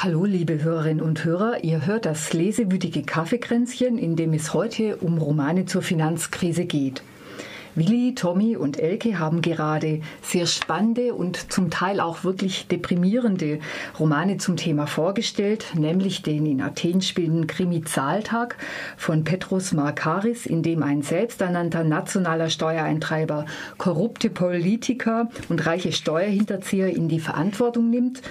Hallo, liebe Hörerinnen und Hörer. Ihr hört das lesewütige Kaffeekränzchen, in dem es heute um Romane zur Finanzkrise geht. Willi, Tommy und Elke haben gerade sehr spannende und zum Teil auch wirklich deprimierende Romane zum Thema vorgestellt, nämlich den in Athen spielenden Krimi Zahltag von Petros Markaris, in dem ein selbsternannter nationaler Steuereintreiber korrupte Politiker und reiche Steuerhinterzieher in die Verantwortung nimmt.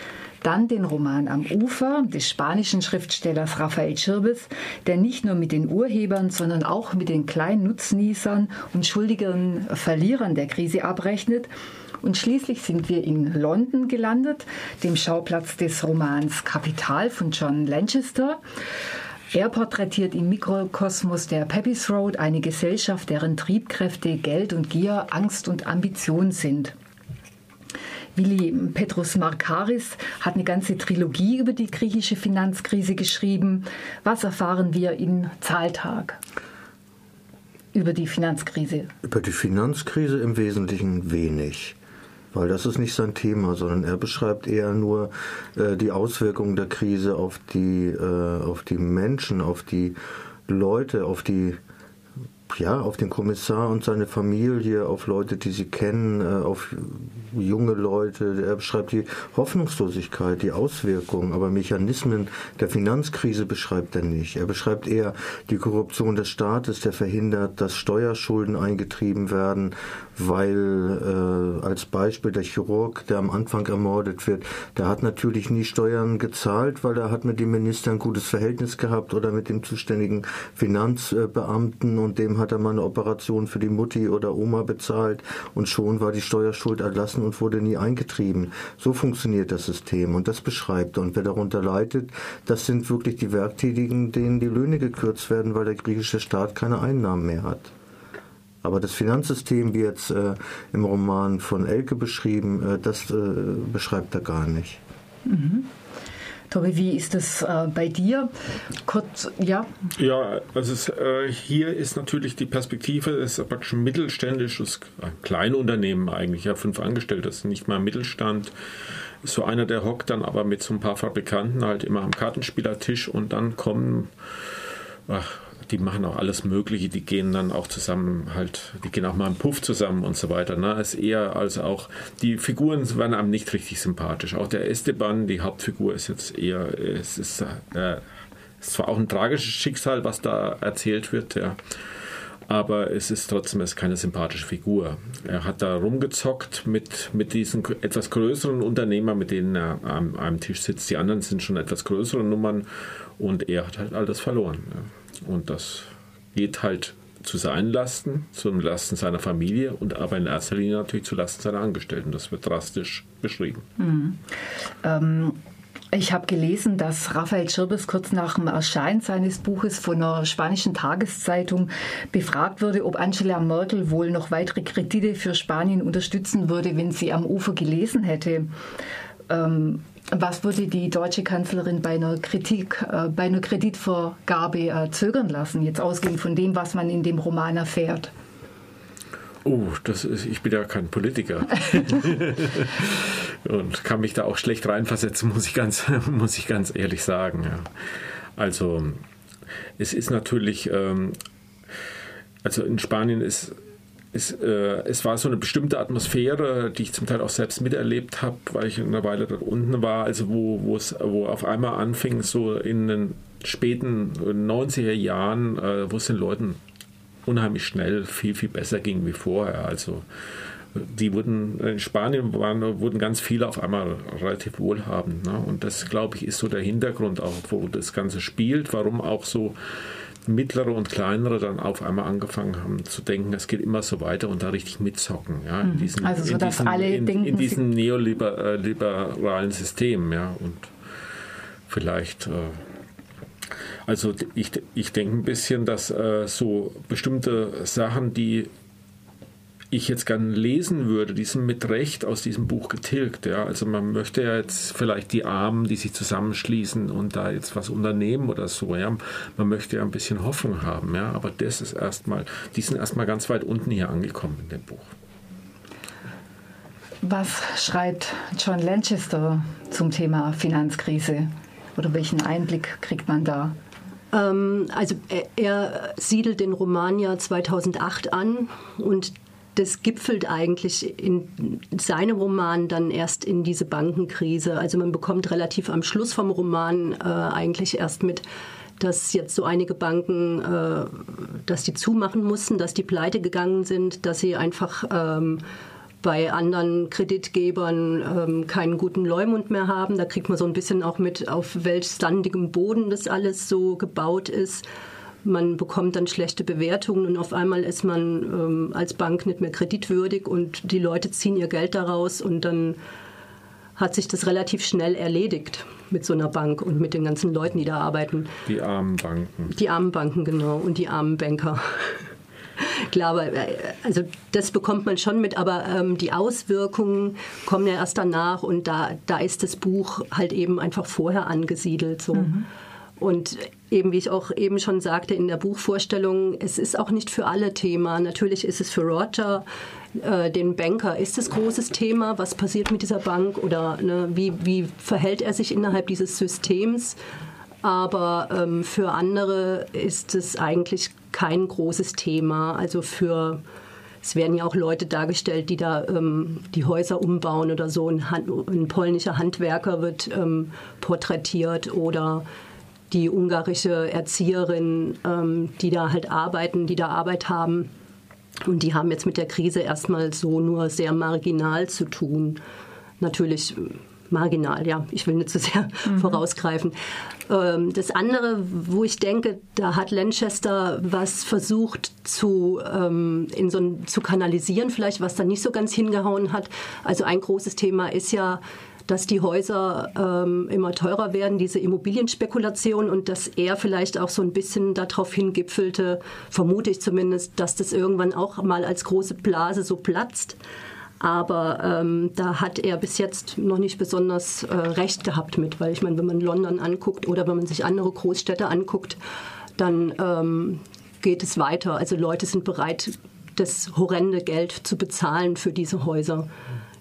Dann den Roman Am Ufer des spanischen Schriftstellers Rafael Schirbes, der nicht nur mit den Urhebern, sondern auch mit den kleinen Nutznießern und schuldigen Verlierern der Krise abrechnet. Und schließlich sind wir in London gelandet, dem Schauplatz des Romans Kapital von John Lanchester. Er porträtiert im Mikrokosmos der Pepys Road eine Gesellschaft, deren Triebkräfte Geld und Gier, Angst und Ambition sind. Willi Petrus Markaris hat eine ganze Trilogie über die griechische Finanzkrise geschrieben. Was erfahren wir in Zahltag? über die Finanzkrise? Über die Finanzkrise im Wesentlichen wenig, weil das ist nicht sein Thema, sondern er beschreibt eher nur äh, die Auswirkungen der Krise auf die, äh, auf die Menschen, auf die Leute, auf die ja, auf den Kommissar und seine Familie, auf Leute, die sie kennen, äh, auf junge Leute. Er beschreibt die Hoffnungslosigkeit, die Auswirkungen, aber Mechanismen der Finanzkrise beschreibt er nicht. Er beschreibt eher die Korruption des Staates, der verhindert, dass Steuerschulden eingetrieben werden, weil äh, als Beispiel der Chirurg, der am Anfang ermordet wird, der hat natürlich nie Steuern gezahlt, weil er hat mit dem Minister ein gutes Verhältnis gehabt oder mit dem zuständigen Finanzbeamten und dem hat er mal eine Operation für die Mutti oder Oma bezahlt und schon war die Steuerschuld erlassen und wurde nie eingetrieben. So funktioniert das System und das beschreibt er. Und wer darunter leidet, das sind wirklich die Werktätigen, denen die Löhne gekürzt werden, weil der griechische Staat keine Einnahmen mehr hat. Aber das Finanzsystem, wie jetzt äh, im Roman von Elke beschrieben, äh, das äh, beschreibt er gar nicht. Mhm. Tobi, wie ist das äh, bei dir? Kurz, ja? Ja, also es, äh, hier ist natürlich die Perspektive, es ist praktisch ein mittelständisches ein Kleinunternehmen eigentlich, ja, fünf Angestellte, das ist nicht mal Mittelstand. So einer, der hockt dann aber mit so ein paar Fabrikanten halt immer am Kartenspielertisch und dann kommen ach, die machen auch alles Mögliche, die gehen dann auch zusammen halt, die gehen auch mal im Puff zusammen und so weiter. Ne? Es ist eher als auch, die Figuren werden einem nicht richtig sympathisch. Auch der Esteban, die Hauptfigur, ist jetzt eher, es ist, äh, ist zwar auch ein tragisches Schicksal, was da erzählt wird, ja. Aber es ist trotzdem ist keine sympathische Figur. Er hat da rumgezockt mit, mit diesen etwas größeren Unternehmern, mit denen er am, am Tisch sitzt. Die anderen sind schon etwas größere Nummern und er hat halt alles verloren. Ja. Und das geht halt zu seinen Lasten, zum Lasten seiner Familie und aber in erster Linie natürlich zu Lasten seiner Angestellten. Das wird drastisch beschrieben. Mhm. Ähm ich habe gelesen, dass Raphael Schirbes kurz nach dem Erscheinen seines Buches von einer spanischen Tageszeitung befragt wurde, ob Angela Merkel wohl noch weitere Kredite für Spanien unterstützen würde, wenn sie am Ufer gelesen hätte. Ähm, was würde die deutsche Kanzlerin bei einer Kritik, äh, bei einer Kreditvergabe äh, zögern lassen, jetzt ausgehend von dem, was man in dem Roman erfährt? Oh, das ist, ich bin ja kein Politiker und kann mich da auch schlecht reinversetzen, muss ich ganz, muss ich ganz ehrlich sagen. Ja. Also es ist natürlich, ähm, also in Spanien ist es, äh, es war so eine bestimmte Atmosphäre, die ich zum Teil auch selbst miterlebt habe, weil ich eine Weile dort unten war, also wo, wo es wo auf einmal anfing, so in den späten 90er Jahren, äh, wo es den Leuten unheimlich schnell viel, viel besser ging wie vorher. Also die wurden in Spanien waren, wurden ganz viele auf einmal relativ wohlhabend. Ne? Und das, glaube ich, ist so der Hintergrund auch, wo das Ganze spielt, warum auch so mittlere und kleinere dann auf einmal angefangen haben zu denken, es geht immer so weiter und da richtig mitzocken. Ja, in mhm. diesen, also so, in diesen, alle in, denken, in diesem neoliberalen System. Ja, und vielleicht... Äh, also ich, ich denke ein bisschen, dass äh, so bestimmte Sachen, die ich jetzt gerne lesen würde, die sind mit Recht aus diesem Buch getilgt. Ja? Also man möchte ja jetzt vielleicht die Armen, die sich zusammenschließen und da jetzt was unternehmen oder so. Ja? Man möchte ja ein bisschen Hoffnung haben, ja. Aber das ist erstmal, die sind erstmal ganz weit unten hier angekommen in dem Buch. Was schreibt John Lanchester zum Thema Finanzkrise? Oder welchen Einblick kriegt man da? Ähm, also er, er siedelt den Roman ja 2008 an und das gipfelt eigentlich in seinem Roman dann erst in diese Bankenkrise. Also man bekommt relativ am Schluss vom Roman äh, eigentlich erst mit, dass jetzt so einige Banken, äh, dass die zumachen mussten, dass die pleite gegangen sind, dass sie einfach ähm, bei anderen Kreditgebern ähm, keinen guten Leumund mehr haben. Da kriegt man so ein bisschen auch mit, auf welch sandigem Boden das alles so gebaut ist. Man bekommt dann schlechte Bewertungen und auf einmal ist man ähm, als Bank nicht mehr kreditwürdig und die Leute ziehen ihr Geld daraus und dann hat sich das relativ schnell erledigt mit so einer Bank und mit den ganzen Leuten, die da arbeiten. Die armen Banken. Die armen Banken, genau. Und die armen Banker. Klar, aber, äh, also das bekommt man schon mit, aber ähm, die Auswirkungen kommen ja erst danach und da, da ist das Buch halt eben einfach vorher angesiedelt. So. Mhm. Und eben, wie ich auch eben schon sagte in der Buchvorstellung, es ist auch nicht für alle Thema. Natürlich ist es für Roger, äh, den Banker, ist es großes Thema. Was passiert mit dieser Bank oder ne, wie, wie verhält er sich innerhalb dieses Systems? Aber ähm, für andere ist es eigentlich kein großes Thema. Also für es werden ja auch Leute dargestellt, die da ähm, die Häuser umbauen oder so. Ein, Hand, ein polnischer Handwerker wird ähm, porträtiert oder die ungarische Erzieherin, ähm, die da halt arbeiten, die da Arbeit haben. Und die haben jetzt mit der Krise erstmal so nur sehr marginal zu tun. Natürlich marginal, ja. Ich will nicht zu so sehr mhm. vorausgreifen. Ähm, das andere, wo ich denke, da hat Lanchester was versucht zu, ähm, in so ein, zu kanalisieren, vielleicht was da nicht so ganz hingehauen hat. Also ein großes Thema ist ja, dass die Häuser ähm, immer teurer werden, diese Immobilienspekulation und dass er vielleicht auch so ein bisschen darauf hingipfelte, vermute ich zumindest, dass das irgendwann auch mal als große Blase so platzt. Aber ähm, da hat er bis jetzt noch nicht besonders äh, recht gehabt mit, weil ich meine, wenn man London anguckt oder wenn man sich andere Großstädte anguckt, dann ähm, geht es weiter. Also Leute sind bereit, das horrende Geld zu bezahlen für diese Häuser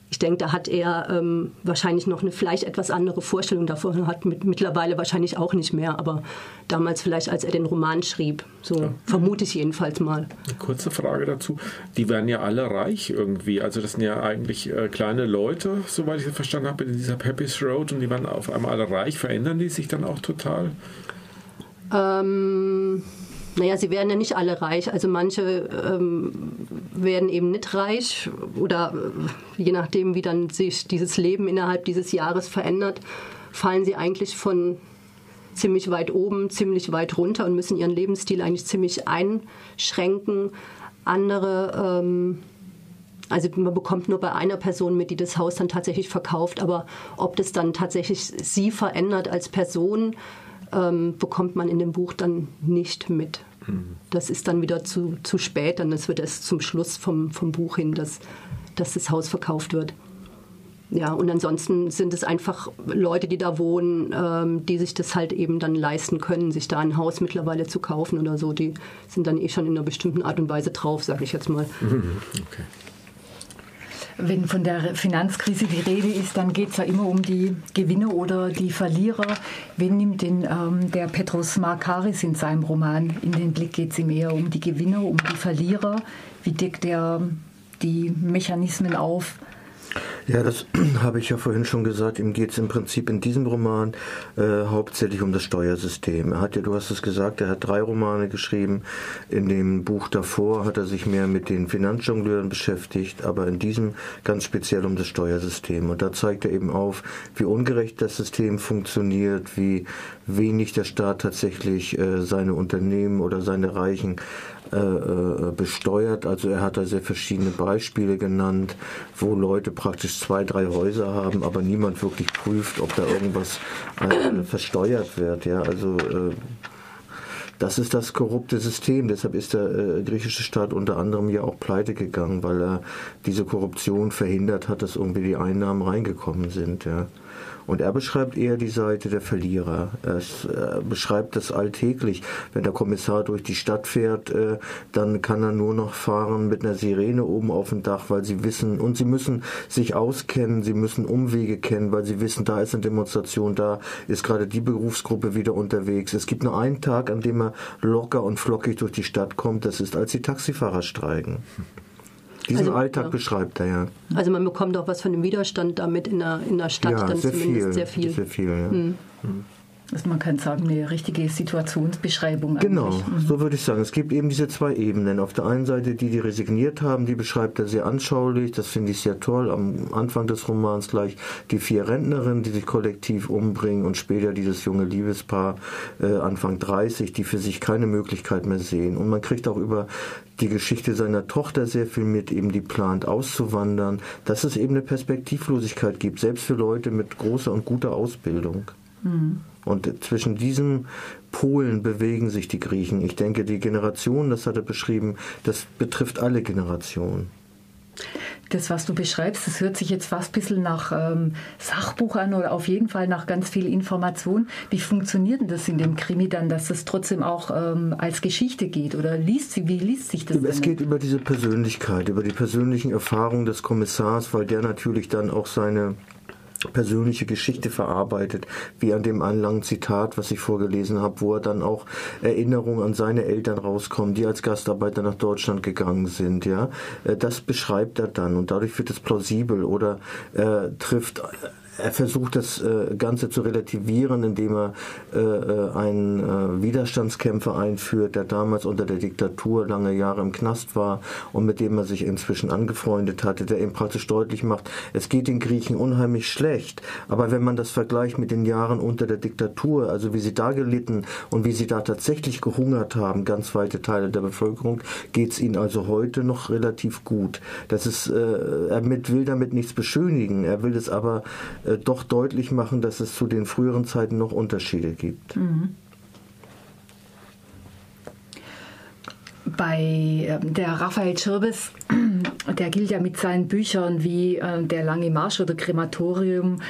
ich denke, da hat er ähm, wahrscheinlich noch eine vielleicht etwas andere Vorstellung davon, hat mit, mittlerweile wahrscheinlich auch nicht mehr, aber damals vielleicht, als er den Roman schrieb, so ja. vermute ich jedenfalls mal. Eine kurze Frage dazu. Die werden ja alle reich irgendwie, also das sind ja eigentlich äh, kleine Leute, soweit ich das verstanden habe, in dieser Pepys Road und die werden auf einmal alle reich. Verändern die sich dann auch total? Ähm naja, sie werden ja nicht alle reich. Also manche ähm, werden eben nicht reich oder äh, je nachdem, wie dann sich dieses Leben innerhalb dieses Jahres verändert, fallen sie eigentlich von ziemlich weit oben, ziemlich weit runter und müssen ihren Lebensstil eigentlich ziemlich einschränken. Andere, ähm, also man bekommt nur bei einer Person mit, die das Haus dann tatsächlich verkauft, aber ob das dann tatsächlich sie verändert als Person, ähm, bekommt man in dem Buch dann nicht mit. Mhm. Das ist dann wieder zu, zu spät, dann wird es zum Schluss vom, vom Buch hin, dass, dass das Haus verkauft wird. Ja, und ansonsten sind es einfach Leute, die da wohnen, ähm, die sich das halt eben dann leisten können, sich da ein Haus mittlerweile zu kaufen oder so. Die sind dann eh schon in einer bestimmten Art und Weise drauf, sage ich jetzt mal. Mhm. Okay. Wenn von der Finanzkrise die Rede ist, dann geht es ja immer um die Gewinner oder die Verlierer. Wen nimmt denn ähm, der Petros Markaris in seinem Roman in den Blick? Geht es ihm eher um die Gewinner, um die Verlierer? Wie deckt er die Mechanismen auf? Ja, das habe ich ja vorhin schon gesagt. Ihm geht es im Prinzip in diesem Roman äh, hauptsächlich um das Steuersystem. Er hat ja, du hast es gesagt, er hat drei Romane geschrieben. In dem Buch davor hat er sich mehr mit den Finanzjongleuren beschäftigt, aber in diesem ganz speziell um das Steuersystem. Und da zeigt er eben auf, wie ungerecht das System funktioniert, wie wenig der Staat tatsächlich äh, seine Unternehmen oder seine Reichen äh, äh, besteuert. Also er hat da sehr verschiedene Beispiele genannt, wo Leute praktisch zwei, drei Häuser haben, aber niemand wirklich prüft, ob da irgendwas äh, versteuert wird. Ja, also das ist das korrupte System. Deshalb ist der griechische Staat unter anderem ja auch pleite gegangen, weil er diese Korruption verhindert hat, dass irgendwie die Einnahmen reingekommen sind. Ja. Und er beschreibt eher die Seite der Verlierer. Er beschreibt das alltäglich. Wenn der Kommissar durch die Stadt fährt, äh, dann kann er nur noch fahren mit einer Sirene oben auf dem Dach, weil sie wissen, und sie müssen sich auskennen, sie müssen Umwege kennen, weil sie wissen, da ist eine Demonstration, da ist gerade die Berufsgruppe wieder unterwegs. Es gibt nur einen Tag, an dem er locker und flockig durch die Stadt kommt, das ist, als die Taxifahrer streiken. Diesen also, Alltag ja. beschreibt er ja. Also man bekommt auch was von dem Widerstand damit in der, in der Stadt ja, dann sehr zumindest viel, sehr viel. Sehr viel, ja. Hm. Hm. Also man kann sagen, eine richtige Situationsbeschreibung. Genau, mhm. so würde ich sagen. Es gibt eben diese zwei Ebenen. Auf der einen Seite die, die resigniert haben, die beschreibt er sehr anschaulich. Das finde ich sehr toll. Am Anfang des Romans gleich die vier Rentnerinnen, die sich kollektiv umbringen und später dieses junge Liebespaar äh, Anfang 30, die für sich keine Möglichkeit mehr sehen. Und man kriegt auch über die Geschichte seiner Tochter sehr viel mit, eben die plant auszuwandern, dass es eben eine Perspektivlosigkeit gibt, selbst für Leute mit großer und guter Ausbildung. Mhm. Und zwischen diesen Polen bewegen sich die Griechen. Ich denke, die Generation, das hat er beschrieben, das betrifft alle Generationen. Das, was du beschreibst, das hört sich jetzt fast ein bisschen nach ähm, Sachbuch an oder auf jeden Fall nach ganz viel Information. Wie funktioniert denn das in dem Krimi dann, dass das trotzdem auch ähm, als Geschichte geht? Oder liest sie, wie liest sich das? Es geht über diese Persönlichkeit, über die persönlichen Erfahrungen des Kommissars, weil der natürlich dann auch seine persönliche Geschichte verarbeitet, wie an dem anlangen Zitat, was ich vorgelesen habe, wo er dann auch Erinnerungen an seine Eltern rauskommen, die als Gastarbeiter nach Deutschland gegangen sind, ja. Äh, das beschreibt er dann und dadurch wird es plausibel oder er trifft er versucht das äh, Ganze zu relativieren, indem er äh, äh, einen Widerstandskämpfer einführt, der damals unter der Diktatur lange Jahre im Knast war und mit dem er sich inzwischen angefreundet hatte, der ihm praktisch deutlich macht, es geht den Griechen unheimlich schlecht. Aber wenn man das vergleicht mit den Jahren unter der Diktatur, also wie sie da gelitten und wie sie da tatsächlich gehungert haben, ganz weite Teile der Bevölkerung, geht es ihnen also heute noch relativ gut. Das ist, er will damit nichts beschönigen, er will es aber äh, doch deutlich machen, dass es zu den früheren Zeiten noch Unterschiede gibt. Mhm. Bei äh, der Raphael Schirbes, der gilt ja mit seinen Büchern wie äh, Der lange Marsch oder Krematorium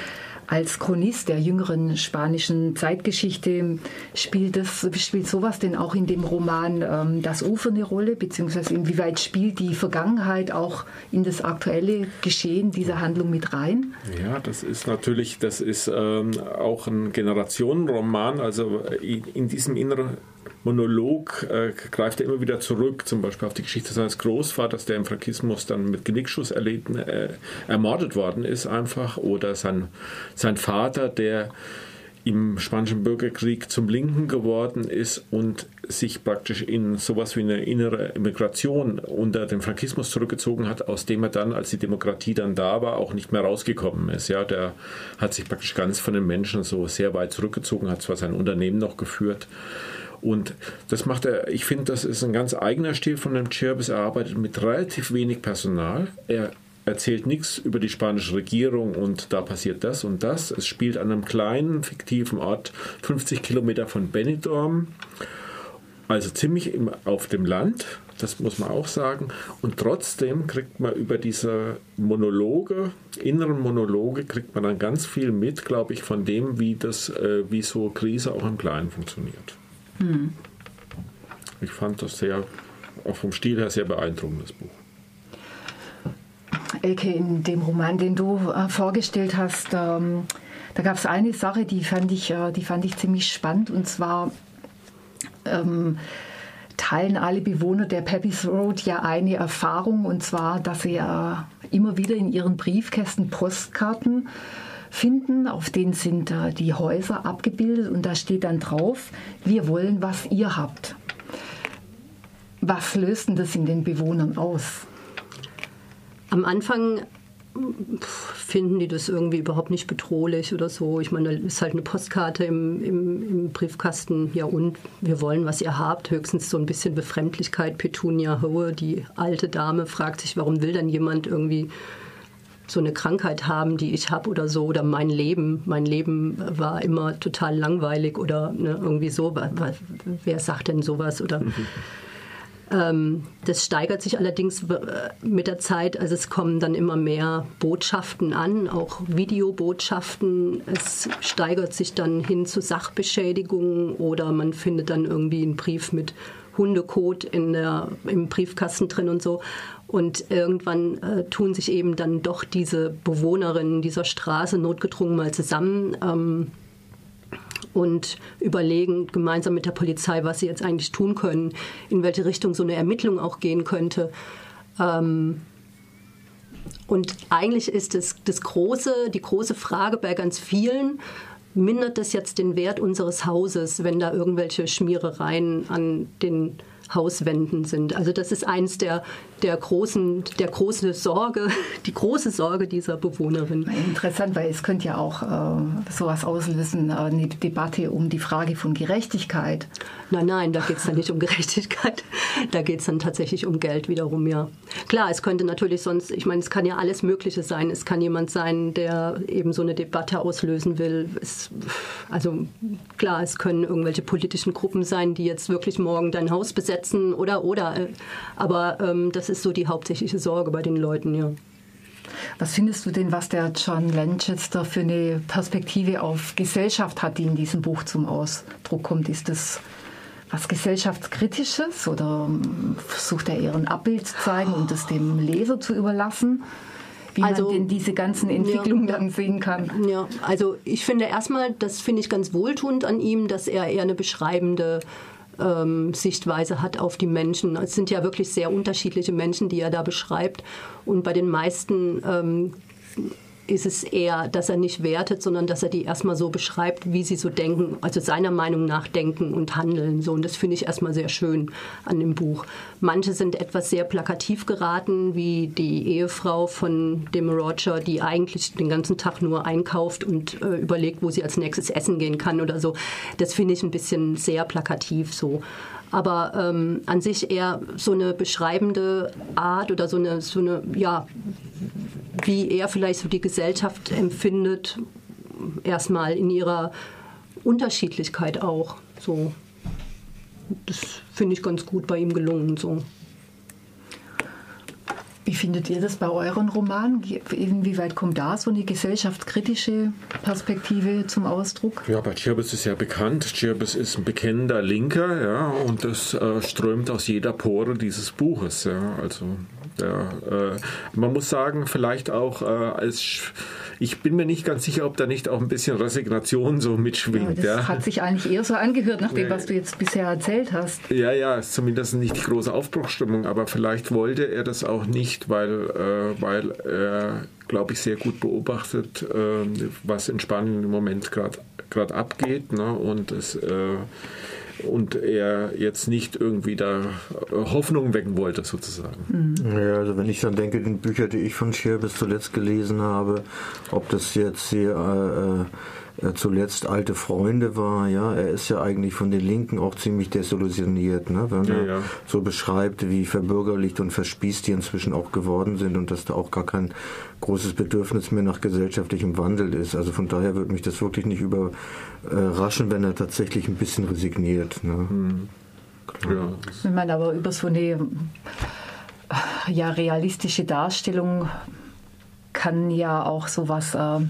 als Chronist der jüngeren spanischen Zeitgeschichte spielt, das, spielt sowas denn auch in dem Roman ähm, Das Ufer eine Rolle, beziehungsweise inwieweit spielt die Vergangenheit auch in das aktuelle Geschehen dieser Handlung mit rein? Ja, das ist natürlich, das ist ähm, auch ein Generationenroman, also in, in diesem inneren Monolog äh, greift er immer wieder zurück, zum Beispiel auf die Geschichte seines Großvaters, der im Frankismus dann mit Genickschuss erlitten, äh, ermordet worden ist einfach, oder sein, sein Vater, der im Spanischen Bürgerkrieg zum Linken geworden ist und sich praktisch in sowas wie eine innere Immigration unter den Frankismus zurückgezogen hat, aus dem er dann, als die Demokratie dann da war, auch nicht mehr rausgekommen ist. Ja, der hat sich praktisch ganz von den Menschen so sehr weit zurückgezogen, hat zwar sein Unternehmen noch geführt, und das macht er, ich finde, das ist ein ganz eigener Stil von dem Chirbis. Er arbeitet mit relativ wenig Personal. Er erzählt nichts über die spanische Regierung und da passiert das und das. Es spielt an einem kleinen, fiktiven Ort 50 Kilometer von Benidorm, also ziemlich im, auf dem Land, das muss man auch sagen. Und trotzdem kriegt man über diese Monologe, inneren Monologe, kriegt man dann ganz viel mit, glaube ich, von dem, wie, das, äh, wie so Krise auch im Kleinen funktioniert. Hm. Ich fand das sehr, auch vom Stil her sehr beeindruckend, das Buch. Elke, in dem Roman, den du äh, vorgestellt hast, ähm, da gab es eine Sache, die fand ich, äh, die fand ich ziemlich spannend und zwar ähm, teilen alle Bewohner der Pepys Road ja eine Erfahrung und zwar, dass sie äh, immer wieder in ihren Briefkästen Postkarten finden. Auf denen sind äh, die Häuser abgebildet und da steht dann drauf, wir wollen, was ihr habt. Was löst denn das in den Bewohnern aus? Am Anfang finden die das irgendwie überhaupt nicht bedrohlich oder so. Ich meine, da ist halt eine Postkarte im, im, im, Briefkasten. Ja, und wir wollen, was ihr habt. Höchstens so ein bisschen Befremdlichkeit. Petunia Hohe, die alte Dame, fragt sich, warum will dann jemand irgendwie so eine Krankheit haben, die ich habe oder so, oder mein Leben. Mein Leben war immer total langweilig oder ne, irgendwie so. Wer sagt denn sowas? Oder. Mhm. Ähm, das steigert sich allerdings äh, mit der Zeit. Also es kommen dann immer mehr Botschaften an, auch Videobotschaften. Es steigert sich dann hin zu Sachbeschädigungen oder man findet dann irgendwie einen Brief mit Hundekot in der, im Briefkasten drin und so. Und irgendwann äh, tun sich eben dann doch diese Bewohnerinnen dieser Straße notgedrungen mal zusammen. Ähm, und überlegen gemeinsam mit der Polizei, was sie jetzt eigentlich tun können, in welche Richtung so eine Ermittlung auch gehen könnte. Ähm, und eigentlich ist das, das große, die große Frage bei ganz vielen, mindert das jetzt den Wert unseres Hauses, wenn da irgendwelche Schmierereien an den Hauswänden sind. Also das ist eins der, der großen, der große Sorge, die große Sorge dieser Bewohnerin. Interessant, weil es könnte ja auch äh, sowas auslösen, äh, eine Debatte um die Frage von Gerechtigkeit. Nein, nein, da geht es dann nicht um Gerechtigkeit. Da geht es dann tatsächlich um Geld wiederum, ja. Klar, es könnte natürlich sonst, ich meine, es kann ja alles Mögliche sein. Es kann jemand sein, der eben so eine Debatte auslösen will. Es, also klar, es können irgendwelche politischen Gruppen sein, die jetzt wirklich morgen dein Haus besetzen oder oder. Aber ähm, das ist so die hauptsächliche Sorge bei den Leuten, ja. Was findest du denn, was der John Lanchester für eine Perspektive auf Gesellschaft hat, die in diesem Buch zum Ausdruck kommt? Ist das was gesellschaftskritisches oder versucht er eher ein Abbild zu zeigen und es dem Leser zu überlassen? Wie also, man denn diese ganzen Entwicklungen ja, dann sehen kann. Ja, also ich finde erstmal, das finde ich ganz wohltuend an ihm, dass er eher eine beschreibende ähm, Sichtweise hat auf die Menschen. Es sind ja wirklich sehr unterschiedliche Menschen, die er da beschreibt. Und bei den meisten ähm, ist es eher, dass er nicht wertet, sondern dass er die erstmal so beschreibt, wie sie so denken, also seiner Meinung nach denken und handeln. So. Und das finde ich erstmal sehr schön an dem Buch. Manche sind etwas sehr plakativ geraten, wie die Ehefrau von dem Roger, die eigentlich den ganzen Tag nur einkauft und äh, überlegt, wo sie als nächstes essen gehen kann oder so. Das finde ich ein bisschen sehr plakativ so aber ähm, an sich eher so eine beschreibende Art oder so eine, so eine ja, wie er vielleicht so die Gesellschaft empfindet, erstmal in ihrer Unterschiedlichkeit auch. So. Das finde ich ganz gut bei ihm gelungen. So. Wie findet ihr das bei euren Romanen? Inwieweit kommt da so eine gesellschaftskritische Perspektive zum Ausdruck? Ja, bei Chirbis ist ja bekannt. Chirbis ist ein bekennender Linker, ja, und das äh, strömt aus jeder Pore dieses Buches. Ja. Also ja, äh, man muss sagen, vielleicht auch äh, als ich bin mir nicht ganz sicher, ob da nicht auch ein bisschen Resignation so mitschwingt. Ja, das ja. hat sich eigentlich eher so angehört, nach dem, was du jetzt bisher erzählt hast. Ja, ja, ist zumindest nicht die große Aufbruchstimmung, aber vielleicht wollte er das auch nicht, weil, äh, weil er, glaube ich, sehr gut beobachtet, äh, was in Spanien im Moment gerade abgeht. Ne? Und es äh, und er jetzt nicht irgendwie da Hoffnung wecken wollte, sozusagen. Mhm. Ja, also wenn ich dann denke, den Bücher, die ich von Scher bis zuletzt gelesen habe, ob das jetzt hier äh, äh äh, zuletzt alte Freunde war, ja, er ist ja eigentlich von den Linken auch ziemlich desillusioniert, ne? wenn ja, er ja. so beschreibt, wie verbürgerlicht und verspießt die inzwischen auch geworden sind und dass da auch gar kein großes Bedürfnis mehr nach gesellschaftlichem Wandel ist. Also von daher würde mich das wirklich nicht überraschen, wenn er tatsächlich ein bisschen resigniert. Ne? Mhm. Ja. Ich meine, aber über so eine ja, realistische Darstellung kann ja auch sowas äh,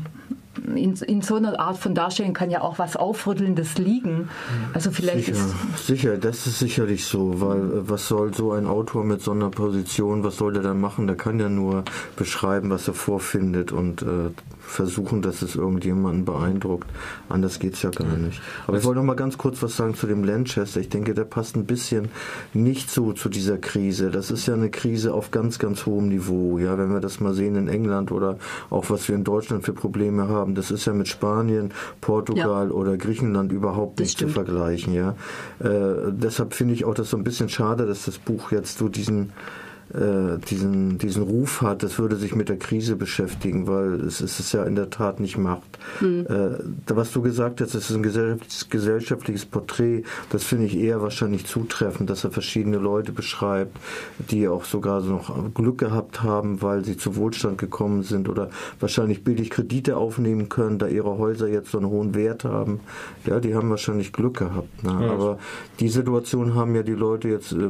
in, in, so einer Art von Darstellung kann ja auch was Aufrüttelndes liegen. Also vielleicht sicher, ist sicher, das ist sicherlich so, weil was soll so ein Autor mit so einer Position, was soll der dann machen? Der kann ja nur beschreiben, was er vorfindet und äh, versuchen, dass es irgendjemanden beeindruckt. Anders geht es ja gar nicht. Aber ich wollte noch mal ganz kurz was sagen zu dem Lanchester. Ich denke, der passt ein bisschen nicht so zu dieser Krise. Das ist ja eine Krise auf ganz, ganz hohem Niveau. Ja, wenn wir das mal sehen in England oder auch was wir in Deutschland für Probleme haben, das ist ja mit Spanien, Portugal ja. oder Griechenland überhaupt nicht zu vergleichen. Ja, äh, deshalb finde ich auch das so ein bisschen schade, dass das Buch jetzt so diesen diesen, diesen Ruf hat, das würde sich mit der Krise beschäftigen, weil es, es ist ja in der Tat nicht macht. Mhm. Äh, was du gesagt hast, es ist ein gesellschaftliches Porträt, das finde ich eher wahrscheinlich zutreffend, dass er verschiedene Leute beschreibt, die auch sogar so noch Glück gehabt haben, weil sie zu Wohlstand gekommen sind oder wahrscheinlich billig Kredite aufnehmen können, da ihre Häuser jetzt so einen hohen Wert haben. Ja, die haben wahrscheinlich Glück gehabt. Ne? Ja. Aber die Situation haben ja die Leute jetzt äh,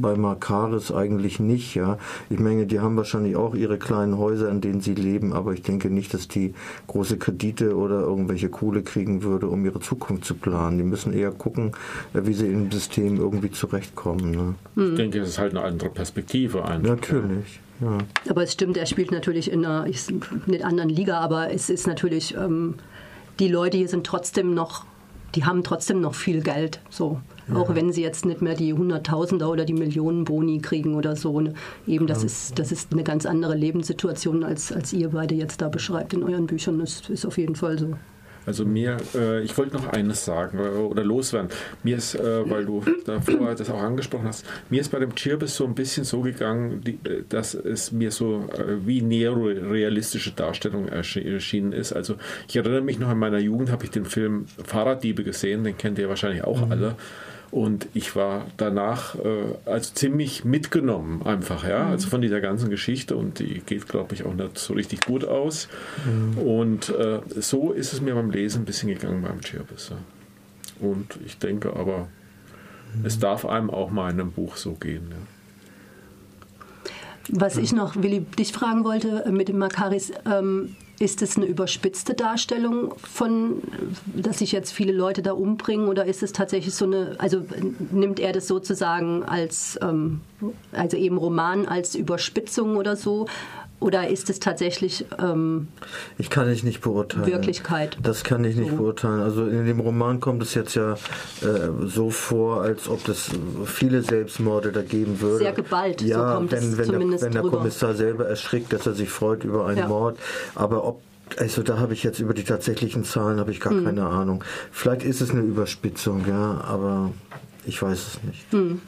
bei Makaris eigentlich nicht. Ja, ich meine, die haben wahrscheinlich auch ihre kleinen Häuser, in denen sie leben, aber ich denke nicht, dass die große Kredite oder irgendwelche Kohle kriegen würde, um ihre Zukunft zu planen. Die müssen eher gucken, äh, wie sie im System irgendwie zurechtkommen. Ne? Ich denke, es ist halt eine andere Perspektive einfach. Natürlich. Ja. Aber es stimmt, er spielt natürlich in einer ich, nicht anderen Liga, aber es ist natürlich, ähm, die Leute hier sind trotzdem noch, die haben trotzdem noch viel Geld. So. Ja. Auch wenn sie jetzt nicht mehr die Hunderttausender oder die Millionen Boni kriegen oder so. Ne? Eben, das, ja. ist, das ist eine ganz andere Lebenssituation, als, als ihr beide jetzt da beschreibt in euren Büchern. Das ist auf jeden Fall so. Also mir, äh, ich wollte noch eines sagen äh, oder loswerden. Mir ist, äh, weil du davor das auch angesprochen hast, mir ist bei dem Chirbis so ein bisschen so gegangen, die, äh, dass es mir so äh, wie neorealistische Darstellung erschienen ist. Also ich erinnere mich noch in meiner Jugend, habe ich den Film Fahrraddiebe gesehen, den kennt ihr wahrscheinlich auch mhm. alle. Und ich war danach äh, also ziemlich mitgenommen einfach, ja, mhm. also von dieser ganzen Geschichte und die geht, glaube ich, auch nicht so richtig gut aus. Mhm. Und äh, so ist es mir beim Lesen ein bisschen gegangen beim Chirbis. Und ich denke aber, mhm. es darf einem auch mal in einem Buch so gehen. Ja. Was ich noch, Willi, dich fragen wollte äh, mit dem Makaris, ähm, ist es eine überspitzte Darstellung von, dass sich jetzt viele Leute da umbringen oder ist es tatsächlich so eine, also nimmt er das sozusagen als, ähm, also eben Roman als Überspitzung oder so? Oder ist es tatsächlich ähm, Ich kann ich nicht beurteilen. Wirklichkeit? Das kann ich nicht so. beurteilen. Also in dem Roman kommt es jetzt ja äh, so vor, als ob es viele Selbstmorde da geben würde. Sehr geballt, ja, so kommt wenn, es wenn zumindest der, wenn der Kommissar selber erschrickt, dass er sich freut über einen ja. Mord. Aber ob also da habe ich jetzt über die tatsächlichen Zahlen habe ich gar hm. keine Ahnung. Vielleicht ist es eine Überspitzung, ja, aber ich weiß es nicht. Hm.